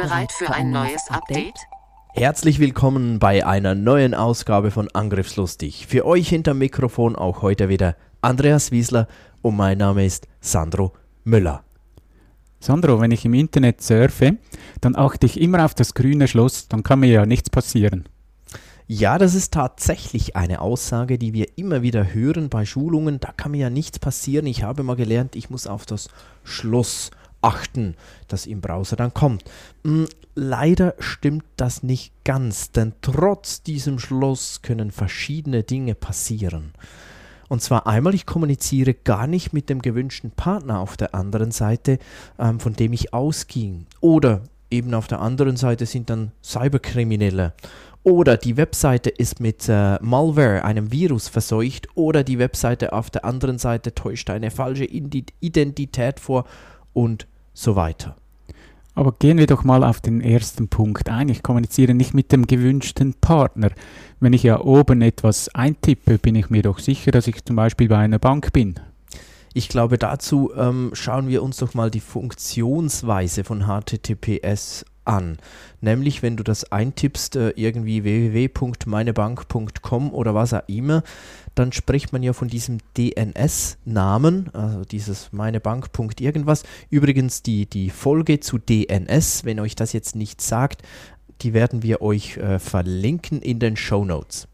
Bereit für ein neues Update? Herzlich willkommen bei einer neuen Ausgabe von Angriffslustig. Für euch hinter Mikrofon auch heute wieder Andreas Wiesler und mein Name ist Sandro Müller. Sandro, wenn ich im Internet surfe, dann achte ich immer auf das grüne Schloss, dann kann mir ja nichts passieren. Ja, das ist tatsächlich eine Aussage, die wir immer wieder hören bei Schulungen. Da kann mir ja nichts passieren. Ich habe mal gelernt, ich muss auf das Schloss achten, das im Browser dann kommt. Hm, leider stimmt das nicht ganz, denn trotz diesem Schloss können verschiedene Dinge passieren. Und zwar einmal, ich kommuniziere gar nicht mit dem gewünschten Partner auf der anderen Seite, ähm, von dem ich ausging. Oder eben auf der anderen Seite sind dann Cyberkriminelle. Oder die Webseite ist mit äh, Malware, einem Virus, verseucht. Oder die Webseite auf der anderen Seite täuscht eine falsche Identität vor und so weiter. Aber gehen wir doch mal auf den ersten Punkt ein. Ich kommuniziere nicht mit dem gewünschten Partner. Wenn ich ja oben etwas eintippe, bin ich mir doch sicher, dass ich zum Beispiel bei einer Bank bin. Ich glaube, dazu ähm, schauen wir uns doch mal die Funktionsweise von HTTPS an. Nämlich, wenn du das eintippst, äh, irgendwie www.meinebank.com oder was auch immer, dann spricht man ja von diesem DNS-Namen, also dieses meinebank. irgendwas. Übrigens die, die Folge zu DNS, wenn euch das jetzt nicht sagt, die werden wir euch äh, verlinken in den Show Notes.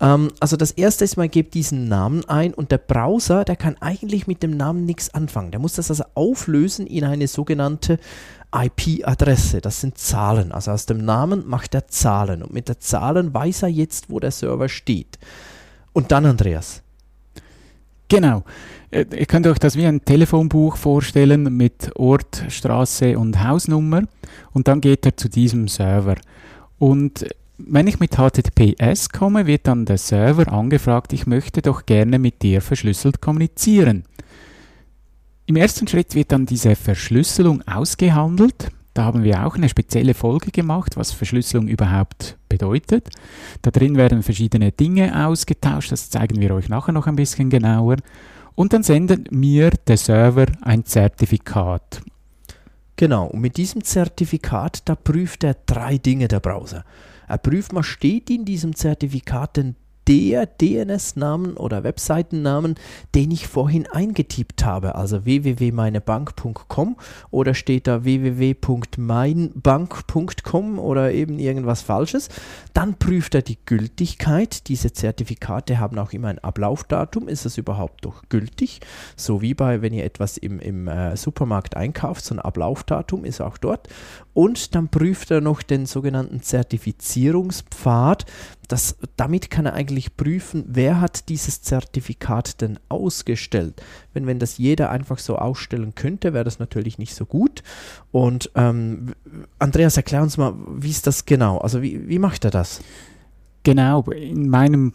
Ähm, also das erste ist, man gibt diesen Namen ein und der Browser, der kann eigentlich mit dem Namen nichts anfangen. Der muss das also auflösen in eine sogenannte IP-Adresse, das sind Zahlen. Also aus dem Namen macht er Zahlen und mit der Zahlen weiß er jetzt, wo der Server steht. Und dann Andreas. Genau. Äh, ihr könnt euch das wie ein Telefonbuch vorstellen mit Ort, Straße und Hausnummer und dann geht er zu diesem Server. Und wenn ich mit HTTPS komme, wird dann der Server angefragt, ich möchte doch gerne mit dir verschlüsselt kommunizieren. Im ersten Schritt wird dann diese Verschlüsselung ausgehandelt. Da haben wir auch eine spezielle Folge gemacht, was Verschlüsselung überhaupt bedeutet. Da drin werden verschiedene Dinge ausgetauscht, das zeigen wir euch nachher noch ein bisschen genauer. Und dann sendet mir der Server ein Zertifikat. Genau, und mit diesem Zertifikat, da prüft er drei Dinge der Browser. Er prüft mal, steht in diesem Zertifikat denn der DNS-Namen oder Webseitennamen, den ich vorhin eingetippt habe, also www.meinebank.com oder steht da www.meinbank.com oder eben irgendwas Falsches. Dann prüft er die Gültigkeit. Diese Zertifikate haben auch immer ein Ablaufdatum. Ist es überhaupt noch gültig? So wie bei, wenn ihr etwas im, im äh, Supermarkt einkauft, so ein Ablaufdatum ist auch dort. Und dann prüft er noch den sogenannten Zertifizierungspfad. Das, damit kann er eigentlich prüfen, wer hat dieses Zertifikat denn ausgestellt. Wenn, wenn das jeder einfach so ausstellen könnte, wäre das natürlich nicht so gut. Und ähm, Andreas, erklär uns mal, wie ist das genau? Also wie, wie macht er das? Genau, in meinem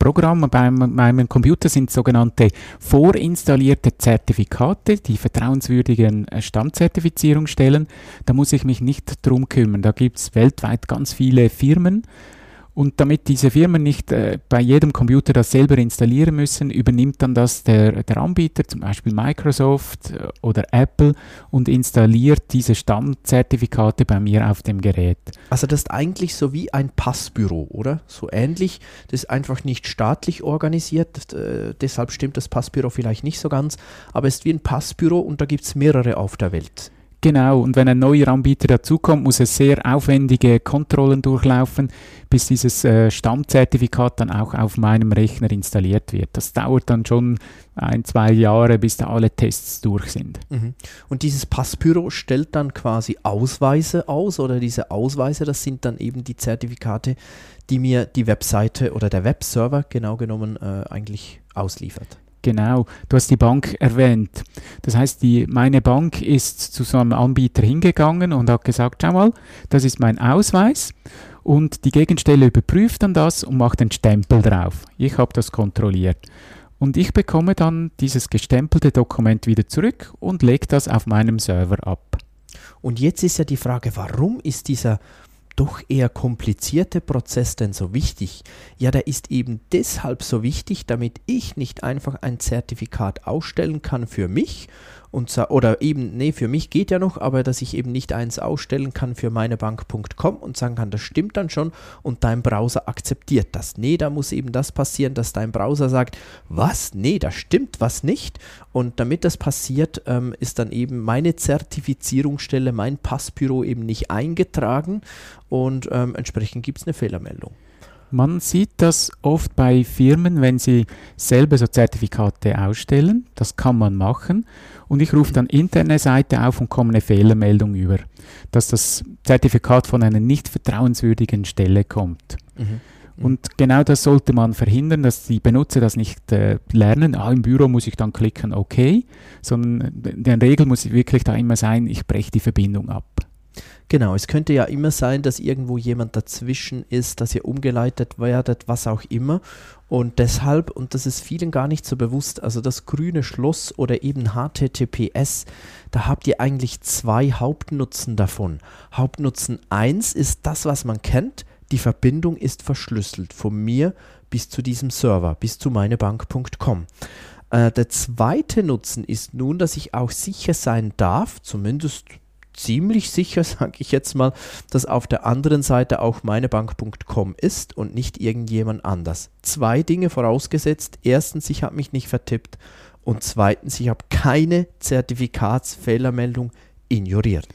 Programm bei meinem Computer sind sogenannte vorinstallierte Zertifikate, die vertrauenswürdigen äh, Stammzertifizierung stellen. Da muss ich mich nicht drum kümmern. Da gibt es weltweit ganz viele Firmen, und damit diese Firmen nicht äh, bei jedem Computer das selber installieren müssen, übernimmt dann das der, der Anbieter, zum Beispiel Microsoft äh, oder Apple, und installiert diese Stammzertifikate bei mir auf dem Gerät. Also das ist eigentlich so wie ein Passbüro, oder? So ähnlich. Das ist einfach nicht staatlich organisiert, äh, deshalb stimmt das Passbüro vielleicht nicht so ganz, aber es ist wie ein Passbüro und da gibt es mehrere auf der Welt. Genau, und wenn ein neuer Anbieter dazukommt, muss er sehr aufwendige Kontrollen durchlaufen, bis dieses äh, Stammzertifikat dann auch auf meinem Rechner installiert wird. Das dauert dann schon ein, zwei Jahre, bis da alle Tests durch sind. Mhm. Und dieses Passbüro stellt dann quasi Ausweise aus oder diese Ausweise, das sind dann eben die Zertifikate, die mir die Webseite oder der Webserver genau genommen äh, eigentlich ausliefert. Genau. Du hast die Bank erwähnt. Das heißt, die, meine Bank ist zu so einem Anbieter hingegangen und hat gesagt, schau mal, das ist mein Ausweis. Und die Gegenstelle überprüft dann das und macht den Stempel drauf. Ich habe das kontrolliert. Und ich bekomme dann dieses gestempelte Dokument wieder zurück und lege das auf meinem Server ab. Und jetzt ist ja die Frage, warum ist dieser doch eher komplizierte Prozess denn so wichtig? Ja, der ist eben deshalb so wichtig, damit ich nicht einfach ein Zertifikat ausstellen kann für mich und oder eben, nee, für mich geht ja noch, aber dass ich eben nicht eins ausstellen kann für meinebank.com und sagen kann, das stimmt dann schon und dein Browser akzeptiert das. Nee, da muss eben das passieren, dass dein Browser sagt, was? Nee, da stimmt was nicht. Und damit das passiert, ähm, ist dann eben meine Zertifizierungsstelle, mein Passbüro eben nicht eingetragen und ähm, entsprechend gibt es eine Fehlermeldung. Man sieht das oft bei Firmen, wenn sie selber so Zertifikate ausstellen. Das kann man machen. Und ich rufe dann interne Seite auf und komme eine Fehlermeldung über, dass das Zertifikat von einer nicht vertrauenswürdigen Stelle kommt. Mhm. Und genau das sollte man verhindern, dass die Benutzer das nicht äh, lernen. Ah, im Büro muss ich dann klicken, okay, sondern in der Regel muss wirklich da immer sein, ich breche die Verbindung ab. Genau, es könnte ja immer sein, dass irgendwo jemand dazwischen ist, dass ihr umgeleitet werdet, was auch immer. Und deshalb, und das ist vielen gar nicht so bewusst, also das grüne Schloss oder eben HTTPS, da habt ihr eigentlich zwei Hauptnutzen davon. Hauptnutzen 1 ist das, was man kennt, die Verbindung ist verschlüsselt von mir bis zu diesem Server, bis zu meinebank.com. Äh, der zweite Nutzen ist nun, dass ich auch sicher sein darf, zumindest ziemlich sicher, sage ich jetzt mal, dass auf der anderen Seite auch meinebank.com ist und nicht irgendjemand anders. Zwei Dinge vorausgesetzt. Erstens, ich habe mich nicht vertippt und zweitens, ich habe keine Zertifikatsfehlermeldung ignoriert.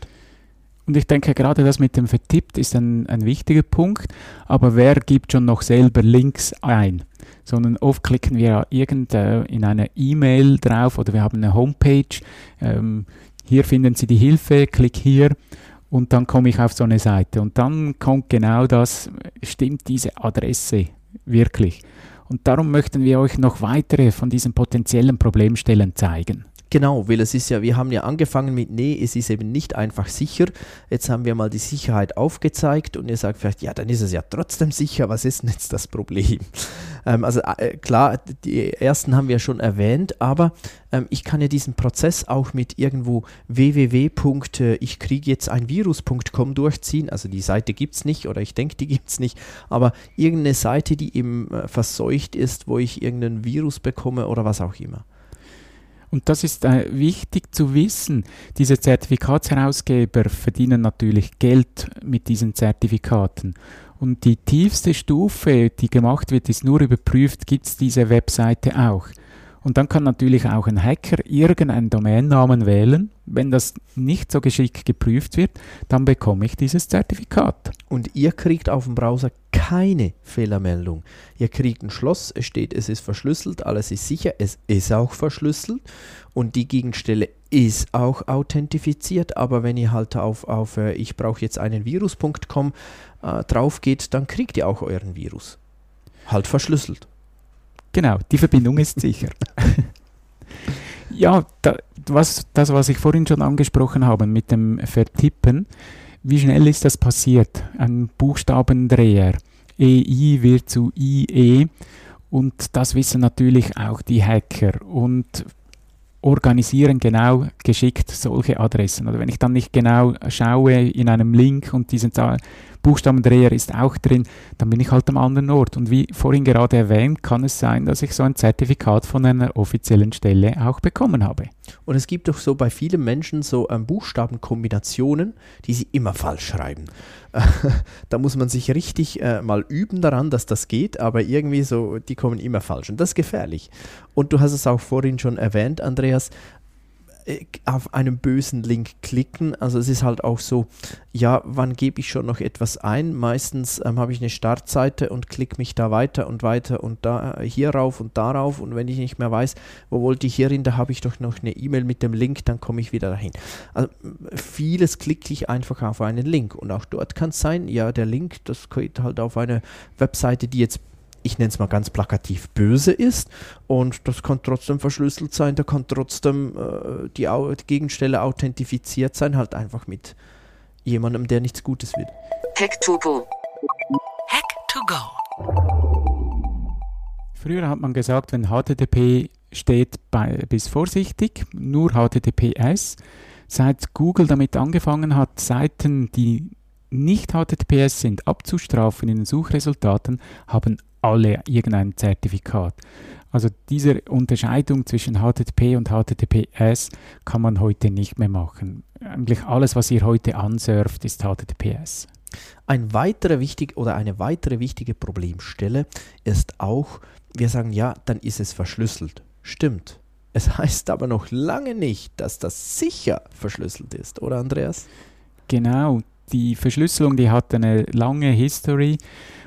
Und ich denke, gerade das mit dem Vertippt ist ein, ein wichtiger Punkt. Aber wer gibt schon noch selber Links ein? Sondern oft klicken wir irgend äh, in einer E-Mail drauf oder wir haben eine Homepage. Ähm, hier finden Sie die Hilfe, klick hier und dann komme ich auf so eine Seite und dann kommt genau das, stimmt diese Adresse wirklich. Und darum möchten wir euch noch weitere von diesen potenziellen Problemstellen zeigen. Genau, weil es ist ja, wir haben ja angefangen mit, nee, es ist eben nicht einfach sicher. Jetzt haben wir mal die Sicherheit aufgezeigt und ihr sagt vielleicht, ja, dann ist es ja trotzdem sicher. Was ist denn jetzt das Problem? Ähm, also äh, klar, die ersten haben wir schon erwähnt, aber ähm, ich kann ja diesen Prozess auch mit irgendwo www. Äh, ich kriege jetzt ein Virus.com durchziehen. Also die Seite gibt es nicht oder ich denke, die gibt es nicht, aber irgendeine Seite, die eben äh, verseucht ist, wo ich irgendein Virus bekomme oder was auch immer. Und das ist äh, wichtig zu wissen. Diese Zertifikatsherausgeber verdienen natürlich Geld mit diesen Zertifikaten. Und die tiefste Stufe, die gemacht wird, ist nur überprüft, gibt es diese Webseite auch. Und dann kann natürlich auch ein Hacker irgendeinen Domainnamen wählen. Wenn das nicht so geschickt geprüft wird, dann bekomme ich dieses Zertifikat. Und ihr kriegt auf dem Browser keine Fehlermeldung. Ihr kriegt ein Schloss, es steht, es ist verschlüsselt, alles ist sicher, es ist auch verschlüsselt und die Gegenstelle ist auch authentifiziert, aber wenn ihr halt auf, auf äh, ich brauche jetzt einen Virus.com äh, drauf geht, dann kriegt ihr auch euren Virus. Halt verschlüsselt. Genau, die Verbindung ist sicher. ja, da, was, das, was ich vorhin schon angesprochen habe mit dem Vertippen, wie schnell ist das passiert? Ein Buchstabendreher. EI wird zu IE und das wissen natürlich auch die Hacker und organisieren genau geschickt solche Adressen. Oder wenn ich dann nicht genau schaue in einem Link und diesen Buchstabendreher ist auch drin, dann bin ich halt am anderen Ort. Und wie vorhin gerade erwähnt, kann es sein, dass ich so ein Zertifikat von einer offiziellen Stelle auch bekommen habe. Und es gibt doch so bei vielen Menschen so ähm, Buchstabenkombinationen, die sie immer falsch schreiben. da muss man sich richtig äh, mal üben daran, dass das geht, aber irgendwie so, die kommen immer falsch. Und das ist gefährlich. Und du hast es auch vorhin schon erwähnt, Andreas, auf einen bösen Link klicken. Also es ist halt auch so, ja, wann gebe ich schon noch etwas ein? Meistens ähm, habe ich eine Startseite und klicke mich da weiter und weiter und da äh, hier rauf und darauf und wenn ich nicht mehr weiß, wo wollte ich hier hin, da habe ich doch noch eine E-Mail mit dem Link, dann komme ich wieder dahin. Also vieles klicke ich einfach auf einen Link und auch dort kann es sein, ja, der Link, das geht halt auf eine Webseite, die jetzt ich nenne es mal ganz plakativ, böse ist. Und das kann trotzdem verschlüsselt sein, da kann trotzdem äh, die, die Gegenstelle authentifiziert sein, halt einfach mit jemandem, der nichts Gutes will. Hack to go. Hack to go. Früher hat man gesagt, wenn HTTP steht, bei, bis vorsichtig, nur HTTPS. Seit Google damit angefangen hat, Seiten, die nicht HTTPS sind, abzustrafen in den Suchresultaten, haben alle irgendein Zertifikat. Also diese Unterscheidung zwischen HTTP und HTTPS kann man heute nicht mehr machen. Eigentlich alles, was ihr heute ansurft, ist HTTPS. Ein weiterer wichtig oder eine weitere wichtige Problemstelle ist auch, wir sagen ja, dann ist es verschlüsselt. Stimmt. Es heißt aber noch lange nicht, dass das sicher verschlüsselt ist, oder Andreas? Genau, die Verschlüsselung, die hat eine lange History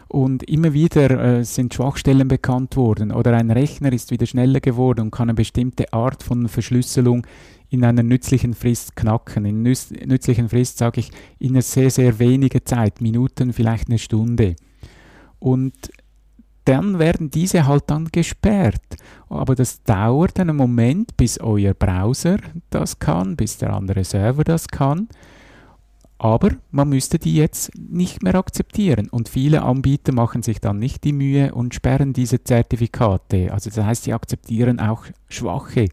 und immer wieder äh, sind Schwachstellen bekannt worden oder ein Rechner ist wieder schneller geworden und kann eine bestimmte Art von Verschlüsselung in einer nützlichen Frist knacken. In nütz nützlichen Frist sage ich in einer sehr, sehr weniger Zeit, Minuten, vielleicht eine Stunde. Und dann werden diese halt dann gesperrt. Aber das dauert einen Moment, bis euer Browser das kann, bis der andere Server das kann. Aber man müsste die jetzt nicht mehr akzeptieren. Und viele Anbieter machen sich dann nicht die Mühe und sperren diese Zertifikate. Also das heißt, sie akzeptieren auch schwache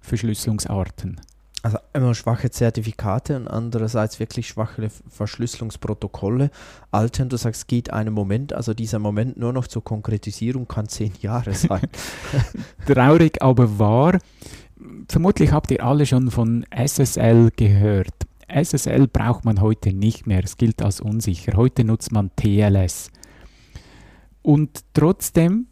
Verschlüsselungsarten. Also einmal schwache Zertifikate und andererseits wirklich schwache Verschlüsselungsprotokolle. Altern, du sagst, geht einen Moment, also dieser Moment nur noch zur Konkretisierung kann zehn Jahre sein. Traurig, aber wahr. Vermutlich habt ihr alle schon von SSL gehört. SSL braucht man heute nicht mehr, es gilt als unsicher. Heute nutzt man TLS. Und trotzdem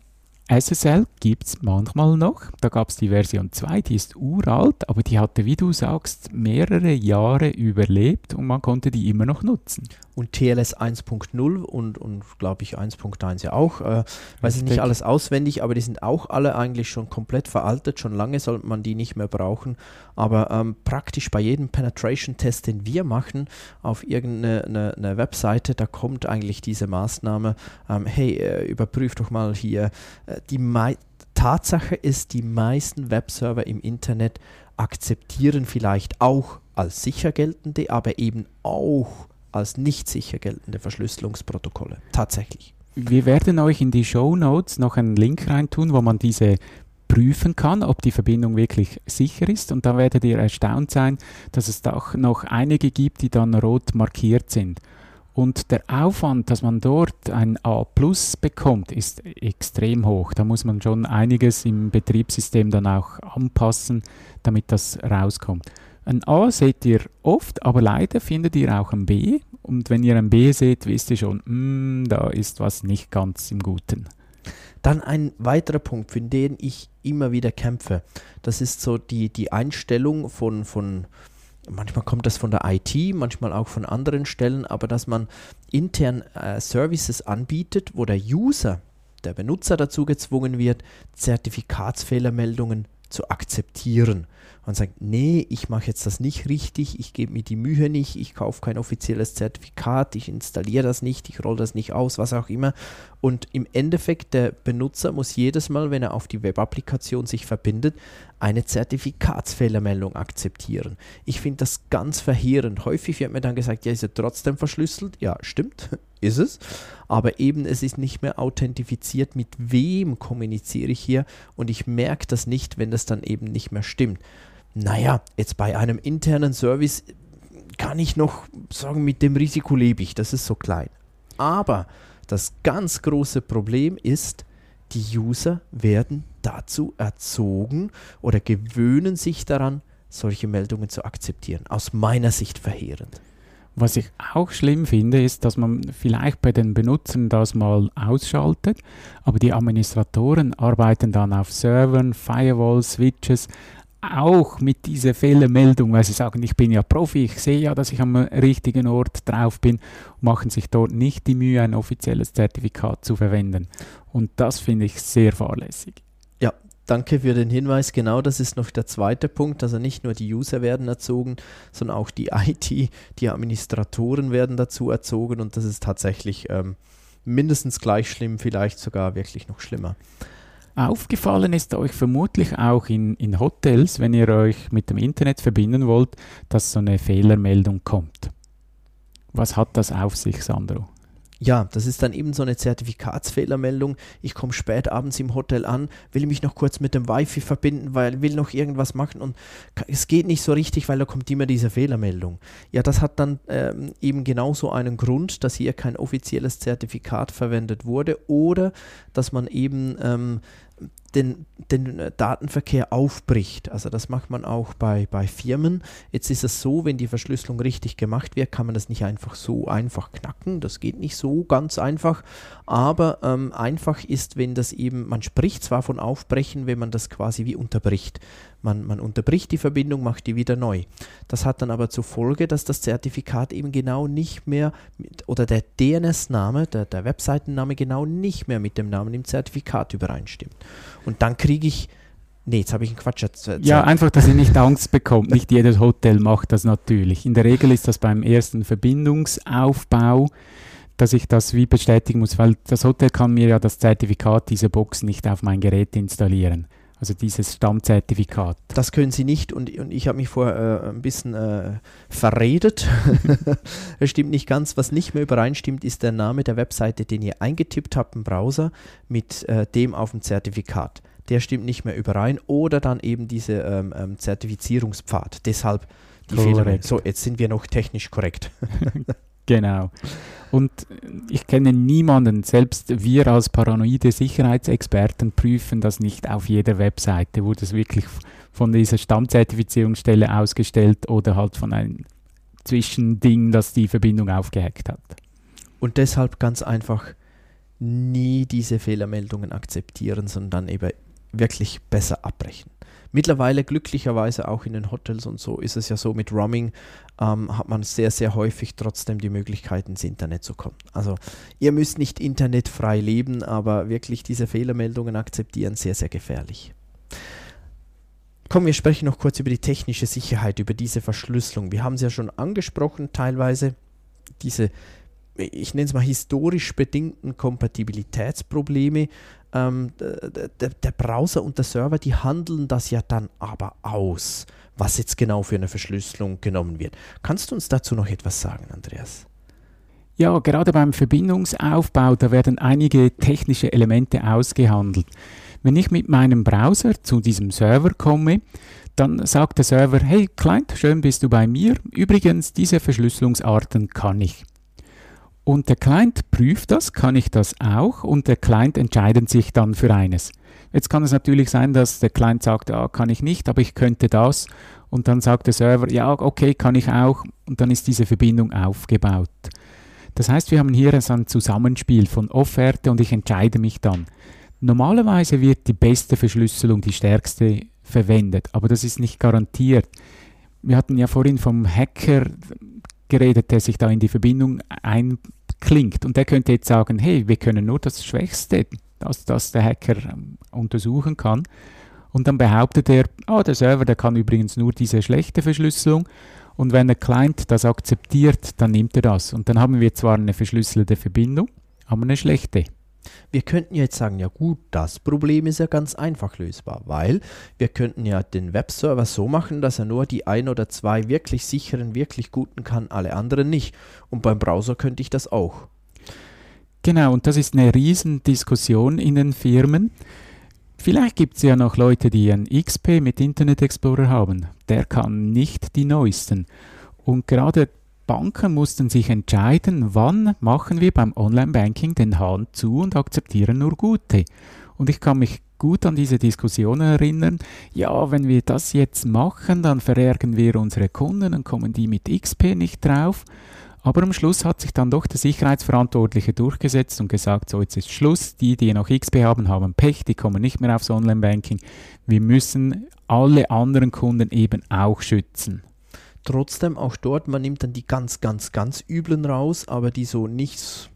SSL gibt es manchmal noch. Da gab es die Version 2, die ist uralt, aber die hatte, wie du sagst, mehrere Jahre überlebt und man konnte die immer noch nutzen. Und TLS 1.0 und, und glaube ich 1.1 ja auch. Äh, weiß ich nicht alles auswendig, aber die sind auch alle eigentlich schon komplett veraltet. Schon lange sollte man die nicht mehr brauchen. Aber ähm, praktisch bei jedem Penetration-Test, den wir machen auf irgendeine eine, eine Webseite, da kommt eigentlich diese Maßnahme, ähm, hey, äh, überprüf doch mal hier äh, die Mai Tatsache ist, die meisten Webserver im Internet akzeptieren vielleicht auch als sicher geltende, aber eben auch als nicht sicher geltende Verschlüsselungsprotokolle. Tatsächlich. Wir werden euch in die Show Notes noch einen Link reintun, wo man diese prüfen kann, ob die Verbindung wirklich sicher ist. Und da werdet ihr erstaunt sein, dass es auch noch einige gibt, die dann rot markiert sind. Und der Aufwand, dass man dort ein A Plus bekommt, ist extrem hoch. Da muss man schon einiges im Betriebssystem dann auch anpassen, damit das rauskommt. Ein A seht ihr oft, aber leider findet ihr auch ein B. Und wenn ihr ein B seht, wisst ihr schon, mm, da ist was nicht ganz im Guten. Dann ein weiterer Punkt, für den ich immer wieder kämpfe. Das ist so die, die Einstellung von, von manchmal kommt das von der IT, manchmal auch von anderen Stellen, aber dass man intern äh, Services anbietet, wo der User, der Benutzer dazu gezwungen wird, Zertifikatsfehlermeldungen zu akzeptieren und sagt, nee, ich mache jetzt das nicht richtig, ich gebe mir die Mühe nicht, ich kaufe kein offizielles Zertifikat, ich installiere das nicht, ich rolle das nicht aus, was auch immer. Und im Endeffekt, der Benutzer muss jedes Mal, wenn er auf die Web-Applikation sich verbindet, eine Zertifikatsfehlermeldung akzeptieren. Ich finde das ganz verheerend. Häufig wird mir dann gesagt, ja, ist er trotzdem verschlüsselt? Ja, stimmt, ist es. Aber eben, es ist nicht mehr authentifiziert, mit wem kommuniziere ich hier und ich merke das nicht, wenn das dann eben nicht mehr stimmt. Naja, jetzt bei einem internen Service kann ich noch sagen, mit dem Risiko lebe ich, das ist so klein. Aber das ganz große Problem ist, die User werden dazu erzogen oder gewöhnen sich daran, solche Meldungen zu akzeptieren. Aus meiner Sicht verheerend. Was ich auch schlimm finde, ist, dass man vielleicht bei den Benutzern das mal ausschaltet, aber die Administratoren arbeiten dann auf Servern, Firewalls, Switches, auch mit dieser Fehlermeldung, weil sie sagen, ich bin ja Profi, ich sehe ja, dass ich am richtigen Ort drauf bin, machen sich dort nicht die Mühe, ein offizielles Zertifikat zu verwenden. Und das finde ich sehr fahrlässig. Ja, danke für den Hinweis. Genau das ist noch der zweite Punkt. Also nicht nur die User werden erzogen, sondern auch die IT, die Administratoren werden dazu erzogen und das ist tatsächlich ähm, mindestens gleich schlimm, vielleicht sogar wirklich noch schlimmer. Aufgefallen ist euch vermutlich auch in, in Hotels, wenn ihr euch mit dem Internet verbinden wollt, dass so eine Fehlermeldung kommt. Was hat das auf sich, Sandro? Ja, das ist dann eben so eine Zertifikatsfehlermeldung. Ich komme spät abends im Hotel an, will mich noch kurz mit dem Wi-Fi verbinden, weil will noch irgendwas machen und es geht nicht so richtig, weil da kommt immer diese Fehlermeldung. Ja, das hat dann ähm, eben genauso einen Grund, dass hier kein offizielles Zertifikat verwendet wurde oder dass man eben ähm, den, den äh, Datenverkehr aufbricht. Also das macht man auch bei, bei Firmen. Jetzt ist es so, wenn die Verschlüsselung richtig gemacht wird, kann man das nicht einfach so einfach knacken. Das geht nicht so ganz einfach. Aber ähm, einfach ist, wenn das eben, man spricht zwar von Aufbrechen, wenn man das quasi wie unterbricht. Man, man unterbricht die Verbindung, macht die wieder neu. Das hat dann aber zur Folge, dass das Zertifikat eben genau nicht mehr mit, oder der DNS-Name, der, der Webseitenname genau nicht mehr mit dem Namen im Zertifikat übereinstimmt. Und dann kriege ich Nee, jetzt habe ich einen Quatsch erzählt. Ja, einfach, dass ihr nicht Angst bekommt. Nicht jedes Hotel macht das natürlich. In der Regel ist das beim ersten Verbindungsaufbau, dass ich das wie bestätigen muss, weil das Hotel kann mir ja das Zertifikat dieser Box nicht auf mein Gerät installieren. Also dieses Stammzertifikat. Das können Sie nicht und, und ich habe mich vorher äh, ein bisschen äh, verredet. Es stimmt nicht ganz. Was nicht mehr übereinstimmt, ist der Name der Webseite, den ihr eingetippt habt im Browser mit äh, dem auf dem Zertifikat. Der stimmt nicht mehr überein oder dann eben diese ähm, ähm, Zertifizierungspfad. Deshalb die Fehler. So, jetzt sind wir noch technisch korrekt. Genau. Und ich kenne niemanden, selbst wir als paranoide Sicherheitsexperten prüfen das nicht auf jeder Webseite, wurde es wirklich von dieser Stammzertifizierungsstelle ausgestellt oder halt von einem Zwischending, das die Verbindung aufgehackt hat. Und deshalb ganz einfach nie diese Fehlermeldungen akzeptieren, sondern eben wirklich besser abbrechen. Mittlerweile glücklicherweise auch in den Hotels und so ist es ja so, mit Roaming ähm, hat man sehr, sehr häufig trotzdem die Möglichkeit, ins Internet zu kommen. Also ihr müsst nicht internetfrei leben, aber wirklich diese Fehlermeldungen akzeptieren, sehr, sehr gefährlich. Kommen wir sprechen noch kurz über die technische Sicherheit, über diese Verschlüsselung. Wir haben es ja schon angesprochen, teilweise diese ich nenne es mal historisch bedingten Kompatibilitätsprobleme. Ähm, der, der, Browser und der Server, die handeln das ja dann aber aus, was jetzt genau für eine Verschlüsselung genommen wird. Kannst du uns dazu noch etwas sagen, Andreas? Ja, gerade beim Verbindungsaufbau, da werden einige technische Elemente ausgehandelt. Wenn ich mit meinem Browser zu diesem Server komme, dann sagt der Server, hey Client, schön bist du bei mir. Übrigens, diese Verschlüsselungsarten kann ich. Und der Client prüft das, kann ich das auch, und der Client entscheidet sich dann für eines. Jetzt kann es natürlich sein, dass der Client sagt, ja, kann ich nicht, aber ich könnte das. Und dann sagt der Server, ja, okay, kann ich auch. Und dann ist diese Verbindung aufgebaut. Das heißt, wir haben hier ein Zusammenspiel von Offerte und ich entscheide mich dann. Normalerweise wird die beste Verschlüsselung, die stärkste, verwendet, aber das ist nicht garantiert. Wir hatten ja vorhin vom Hacker geredet, der sich da in die Verbindung einklingt. Und der könnte jetzt sagen, hey, wir können nur das Schwächste, das, das der Hacker ähm, untersuchen kann. Und dann behauptet er, oh, der Server, der kann übrigens nur diese schlechte Verschlüsselung. Und wenn der Client das akzeptiert, dann nimmt er das. Und dann haben wir zwar eine verschlüsselte Verbindung, aber eine schlechte. Wir könnten jetzt sagen, ja gut, das Problem ist ja ganz einfach lösbar, weil wir könnten ja den Webserver so machen, dass er nur die ein oder zwei wirklich sicheren, wirklich guten kann, alle anderen nicht. Und beim Browser könnte ich das auch. Genau, und das ist eine Riesendiskussion in den Firmen. Vielleicht gibt es ja noch Leute, die ein XP mit Internet Explorer haben. Der kann nicht die neuesten. Und gerade Banken mussten sich entscheiden, wann machen wir beim Online-Banking den Hahn zu und akzeptieren nur gute. Und ich kann mich gut an diese Diskussion erinnern. Ja, wenn wir das jetzt machen, dann verärgern wir unsere Kunden, dann kommen die mit XP nicht drauf. Aber am Schluss hat sich dann doch der Sicherheitsverantwortliche durchgesetzt und gesagt, so jetzt ist Schluss, die, die noch XP haben, haben Pech, die kommen nicht mehr aufs Online-Banking. Wir müssen alle anderen Kunden eben auch schützen. Trotzdem auch dort, man nimmt dann die ganz, ganz, ganz üblen raus, aber die so nicht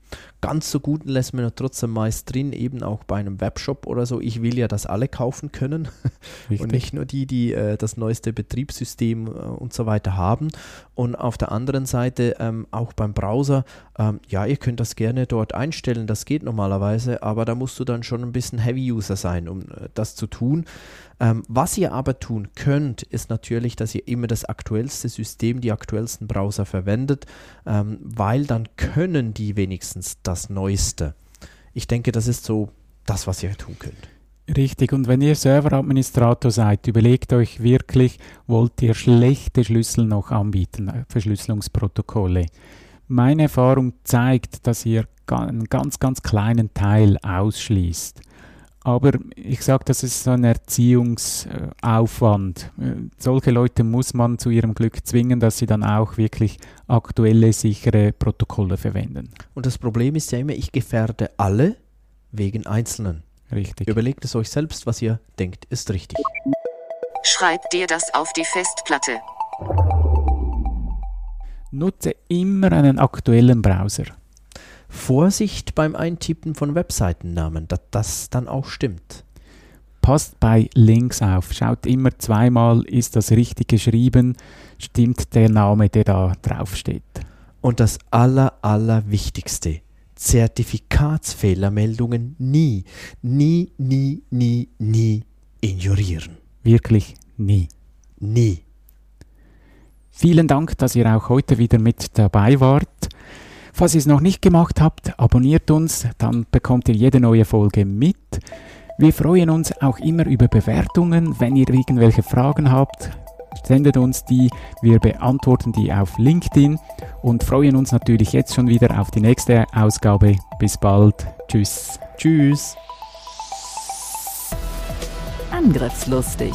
ganz so guten lässt man ja trotzdem meist drin, eben auch bei einem Webshop oder so. Ich will ja, dass alle kaufen können Richtig. und nicht nur die, die äh, das neueste Betriebssystem äh, und so weiter haben. Und auf der anderen Seite ähm, auch beim Browser, ähm, ja, ihr könnt das gerne dort einstellen, das geht normalerweise, aber da musst du dann schon ein bisschen Heavy-User sein, um äh, das zu tun. Ähm, was ihr aber tun könnt, ist natürlich, dass ihr immer das aktuellste System, die aktuellsten Browser verwendet, ähm, weil dann können die wenigstens das Neueste. Ich denke, das ist so das, was ihr tun könnt. Richtig, und wenn ihr Serveradministrator seid, überlegt euch wirklich, wollt ihr schlechte Schlüssel noch anbieten, äh, Verschlüsselungsprotokolle. Meine Erfahrung zeigt, dass ihr einen ganz, ganz kleinen Teil ausschließt. Aber ich sage, das ist so ein Erziehungsaufwand. Äh, solche Leute muss man zu ihrem Glück zwingen, dass sie dann auch wirklich aktuelle, sichere Protokolle verwenden. Und das Problem ist ja immer, ich gefährde alle wegen Einzelnen. Richtig. Überlegt es euch selbst, was ihr denkt, ist richtig. Schreib dir das auf die Festplatte. Nutze immer einen aktuellen Browser. Vorsicht beim Eintippen von Webseitennamen, dass das dann auch stimmt. Passt bei Links auf. Schaut immer zweimal, ist das richtig geschrieben, stimmt der Name, der da drauf steht. Und das aller, aller Wichtigste, Zertifikatsfehlermeldungen nie, nie, nie, nie, nie ignorieren. Wirklich nie. Nie. Vielen Dank, dass ihr auch heute wieder mit dabei wart. Falls ihr es noch nicht gemacht habt, abonniert uns, dann bekommt ihr jede neue Folge mit. Wir freuen uns auch immer über Bewertungen. Wenn ihr irgendwelche Fragen habt, sendet uns die. Wir beantworten die auf LinkedIn und freuen uns natürlich jetzt schon wieder auf die nächste Ausgabe. Bis bald. Tschüss. Tschüss. Angriffslustig.